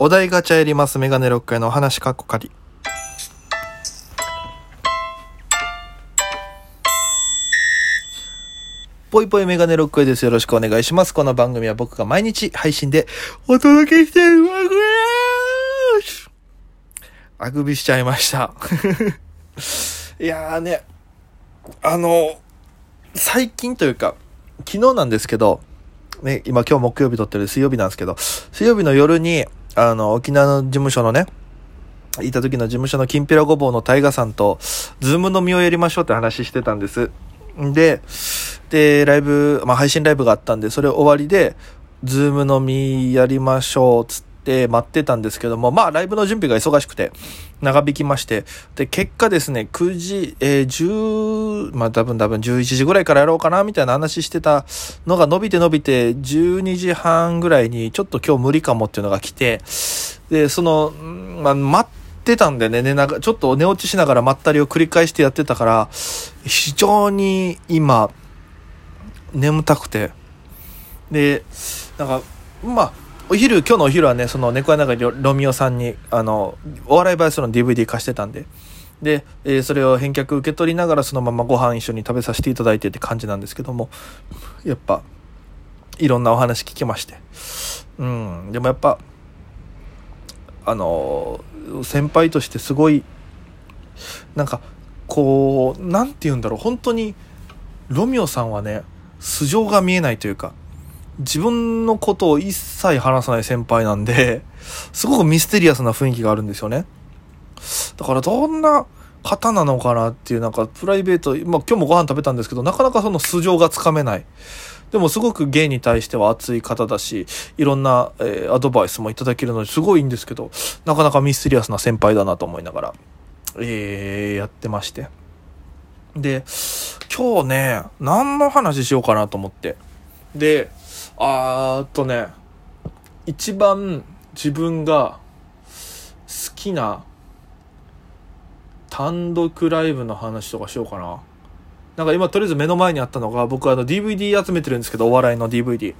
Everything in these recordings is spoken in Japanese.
お題ガチャやりますメガネロックへのお話かっこかり。ぽいぽいメガネロックへです。よろしくお願いします。この番組は僕が毎日配信でお届けしているわけです。あくびしちゃいました。いやーね、あの、最近というか、昨日なんですけど、ね、今今日木曜日撮ってる水曜日なんですけど、水曜日の夜に、あの、沖縄の事務所のね、いた時の事務所のきんぴらごぼうの大河さんと、 Zoom 飲みをやりましょうって話してたんです。で、で、ライブ、まあ配信ライブがあったんで、それ終わりで、 Zoom 飲みやりましょう、つって待ってたんですけども、まあライブの準備が忙しくて、長引きまして、で、結果ですね、9時、えー、10、まあ多分多分11時ぐらいからやろうかな、みたいな話してたのが伸びて伸びて、12時半ぐらいに、ちょっと今日無理かもっていうのが来て、で、その、まあ、待ってたんでね、寝ながちょっと寝落ちしながらまったりを繰り返してやってたから、非常に今、眠たくて。で、なんか、まあ、お昼、今日のお昼はね、その猫屋長ロロミオさんに、あの、お笑いバイスの DVD 貸してたんで、で、えーそれを返却受け取りながらそのままご飯一緒に食べさせていただいてって感じなんですけども、やっぱ、いろんなお話聞きまして。うん、でもやっぱ、あの先輩としてすごい、なんか、こう、なんて言うんだろう、本当に、ロミオさんはね、素性が見えないというか、自分のことを一切話さない先輩なんで、すごくミステリアスな雰囲気があるんですよね。だからどんな方なのかなっていう、なんかプライベート、まあ今日もご飯食べたんですけど、なかなかその素性がつかめない。でもすごく芸に対しては熱い方だし、いろんな、えーアドバイスもいただけるのですごいいいんですけど、なかなかミステリアスな先輩だなと思いながら、えーやってまして。で、今日ね、何の話しようかなと思って。で、あーっとね、一番自分が好きな単独ライブの話とかしようかな。なんか今とりあえず目の前にあったのが、僕あの DVD 集めてるんですけど、お笑いの DVD。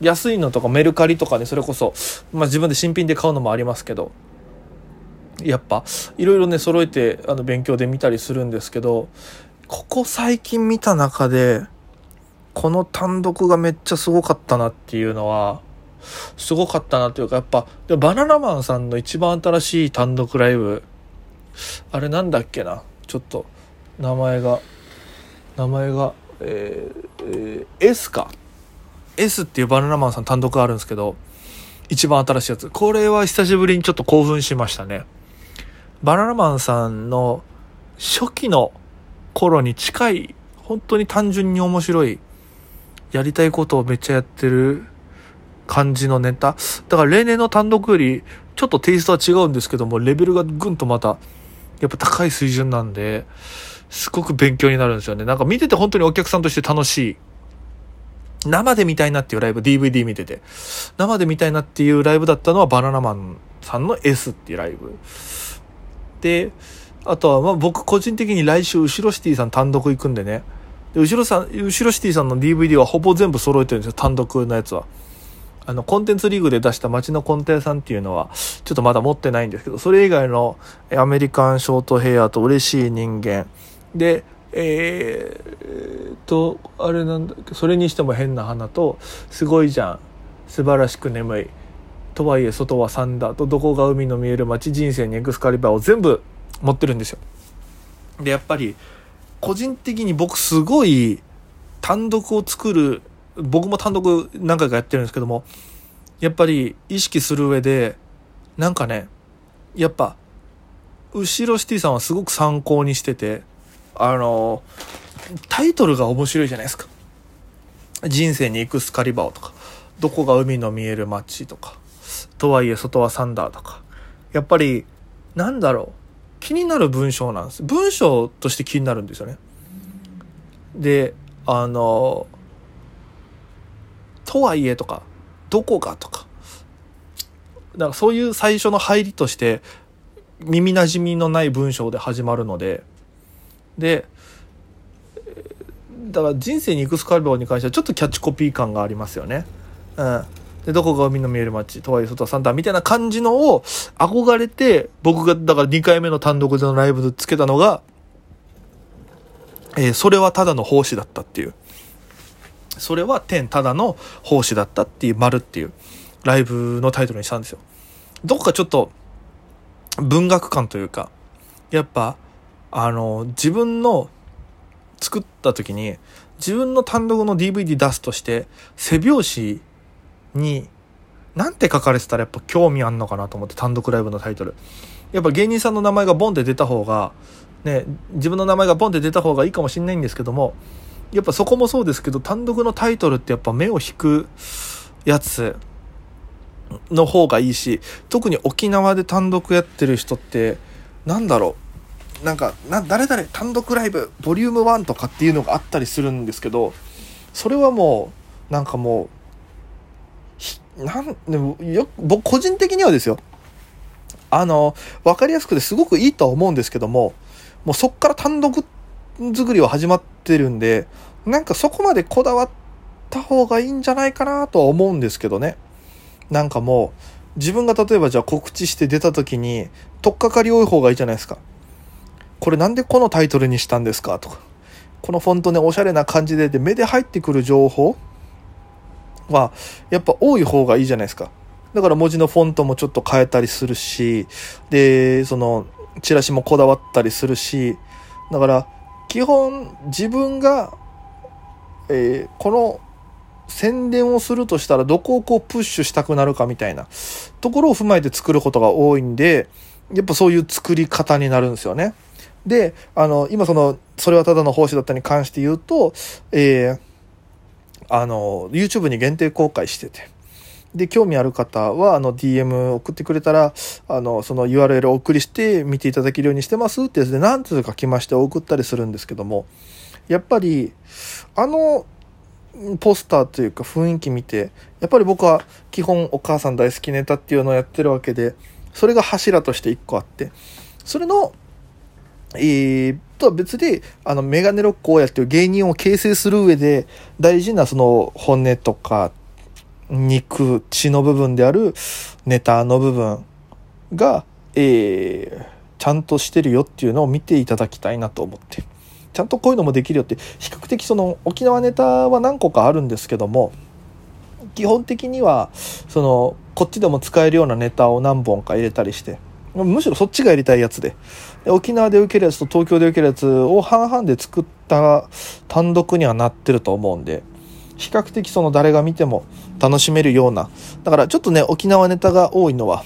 安いのとかメルカリとかね、それこそ、まあ自分で新品で買うのもありますけど、やっぱ、いろいろね、揃えて、あの、勉強で見たりするんですけど、ここ最近見た中で、この単独がめっちゃすごかったなっていうのは、すごかったなというか、やっぱ、でバナナマンさんの一番新しい単独ライブ、あれなんだっけな？ちょっと、名前が、名前が、えーえー S か。S っていうバナナマンさん単独あるんですけど、一番新しいやつ。これは久しぶりにちょっと興奮しましたね。バナナマンさんの初期の頃に近い、本当に単純に面白い、やりたいことをめっちゃやってる感じのネタ？だから例年の単独よりちょっとテイストは違うんですけども、レベルがぐんとまた、やっぱ高い水準なんで、すごく勉強になるんですよね。なんか見てて本当にお客さんとして楽しい。生で見たいなっていうライブ、DVD 見てて。生で見たいなっていうライブだったのはバナナマンさんの S っていうライブ。で、あとはまあ僕個人的に来週後ろシティさん単独行くんでね。で、後ろさん、後ろシティさんの DVD はほぼ全部揃えてるんですよ、単独のやつは。あの、コンテンツリーグで出した街のコンテンさんっていうのは、ちょっとまだ持ってないんですけど、それ以外のアメリカンショートヘアと嬉しい人間。で、えーえーっと、あれなんだっけ、それにしても変な花と、すごいじゃん。素晴らしく眠い。とはいえ、外はサンダーと、どこが海の見える街、人生にエクスカリバーを全部持ってるんですよ。で、やっぱり、個人的に僕すごい単独を作る、僕も単独何回かやってるんですけども、やっぱり意識する上で、なんかね、やっぱ、後ろシティさんはすごく参考にしてて、あの、タイトルが面白いじゃないですか。人生にエクスカリバーとか、どこが海の見える街とか、とはいえ外はサンダーとか。やっぱり、なんだろう。気になる文章なんです。文章として気になるんですよね。で、あの、とはいえとか、どこがとか、なんかそういう最初の入りとして、耳馴染みのない文章で始まるので、で、だから人生にエクスカリバーに関してはちょっとキャッチコピー感がありますよね。うん。で、どこが海の見える街、とはいえ外はサンタみたいな感じのを憧れて、僕がだから2回目の単独でのライブでつけたのが、えーそれはただの奉仕だったっていう。それは天ただの奉仕だったっていう丸っていうライブのタイトルにしたんですよ。どこかちょっと文学感というか、やっぱ、あの、自分の作った時に、自分の単独の DVD 出すとして、背表紙に、なんて書かれてたらやっぱ興味あんのかなと思って、単独ライブのタイトル。やっぱ芸人さんの名前がボンって出た方が、ね、自分の名前がボンって出た方がいいかもしれないんですけども、やっぱそこもそうですけど、単独のタイトルってやっぱ目を引くやつの方がいいし、特に沖縄で単独やってる人って、なんだろう。なんか、な、誰々単独ライブ、ボリューム1とかっていうのがあったりするんですけど、それはもう、なんかもう、なんでもよ僕個人的にはですよ。あの分かりやすくてすごくいいとは思うんですけどももうそっから単独作りは始まってるんでなんかそこまでこだわった方がいいんじゃないかなとは思うんですけどね。なんかもう自分が例えばじゃあ告知して出た時に取っかかり多い方がいいじゃないですか。これなんでこのタイトルにしたんですかとか。このフォントねおしゃれな感じでで目で入ってくる情報はやっぱ多い方がいいじゃないですか。だから文字のフォントもちょっと変えたりするし、で、その、チラシもこだわったりするし、だから、基本自分が、えーこの宣伝をするとしたらどこをこうプッシュしたくなるかみたいなところを踏まえて作ることが多いんで、やっぱそういう作り方になるんですよね。で、あの、今その、それはただの奉仕だったに関して言うと、えーあの、YouTube に限定公開してて。で、興味ある方は、あの、DM 送ってくれたら、あの、その URL をお送りして見ていただけるようにしてますってやつで、何通か来まして送ったりするんですけども、やっぱり、あの、ポスターというか雰囲気見て、やっぱり僕は基本お母さん大好きネタっていうのをやってるわけで、それが柱として一個あって、それの、えー、とは別で、あの、メガネロックをやってる芸人を形成する上で、大事なその骨とか、肉、血の部分であるネタの部分が、えー、ちゃんとしてるよっていうのを見ていただきたいなと思って。ちゃんとこういうのもできるよって、比較的その沖縄ネタは何個かあるんですけども、基本的には、その、こっちでも使えるようなネタを何本か入れたりして、むしろそっちがやりたいやつで。で沖縄で受けるやつと東京で受けるやつを半々で作った単独にはなってると思うんで、比較的その誰が見ても楽しめるような。だからちょっとね、沖縄ネタが多いのは、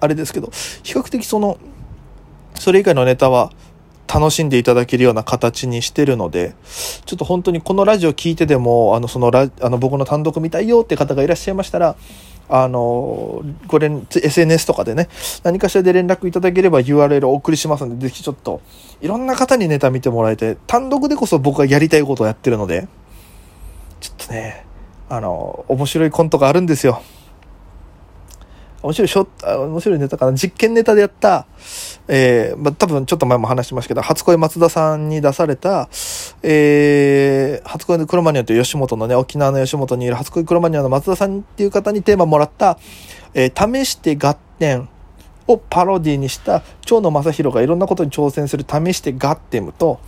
あれですけど、比較的その、それ以外のネタは楽しんでいただけるような形にしてるので、ちょっと本当にこのラジオ聞いてでも、あの、そのラ、あの、僕の単独見たいよって方がいらっしゃいましたら、あの、これ、SNS とかでね、何かしらで連絡いただければ URL をお送りしますので、ぜひちょっと、いろんな方にネタ見てもらえて、単独でこそ僕がやりたいことをやってるので、ちょっとね、あの、面白いコントがあるんですよ。面白いショあ面白いネタかな。実験ネタでやった、えー、まあ、多分ちょっと前も話しましたけど、初恋松田さんに出された、えー、初恋のクロマニアという吉本のね、沖縄の吉本にいる初恋クロマニアの松田さんっていう方にテーマもらった、えー、試して合点をパロディにした、蝶野正宏がいろんなことに挑戦する試してガッテムと、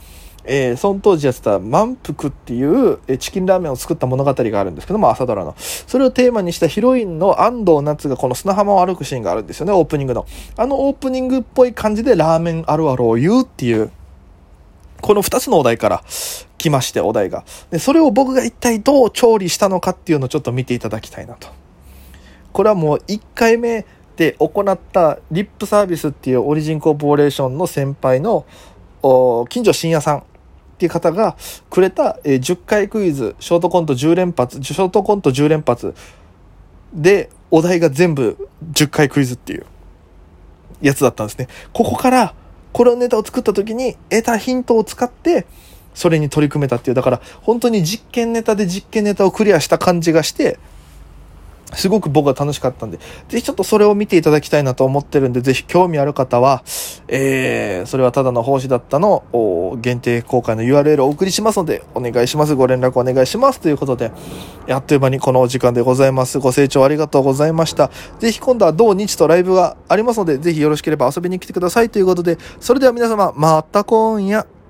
えー、その当時やってた満腹っていう、えーチキンラーメンを作った物語があるんですけども、朝ドラの。それをテーマにしたヒロインの安藤夏がこの砂浜を歩くシーンがあるんですよね、オープニングの。あのオープニングっぽい感じでラーメンあるあるを言うっていう、この二つのお題から来まして、お題が。で、それを僕が一体どう調理したのかっていうのをちょっと見ていただきたいなと。これはもう1回目で行ったリップサービスっていうオリジンコーポレーションの先輩の近所深夜さんっていう方がくれた、えー10回クイズ、ショートコント10連発、ショートコント10連発で、お題が全部10回クイズっていうやつだったんですね。ここから、これをネタを作った時に得たヒントを使って、それに取り組めたっていう、だから本当に実験ネタで実験ネタをクリアした感じがして、すごく僕は楽しかったんで、ぜひちょっとそれを見ていただきたいなと思ってるんで、ぜひ興味ある方は、えー、それはただの奉仕だったの限定公開の URL をお送りしますので、お願いします。ご連絡お願いします。ということで、あっという間にこのお時間でございます。ご清聴ありがとうございました。ぜひ今度は同日とライブがありますので、ぜひよろしければ遊びに来てくださいということで、それでは皆様、また今夜。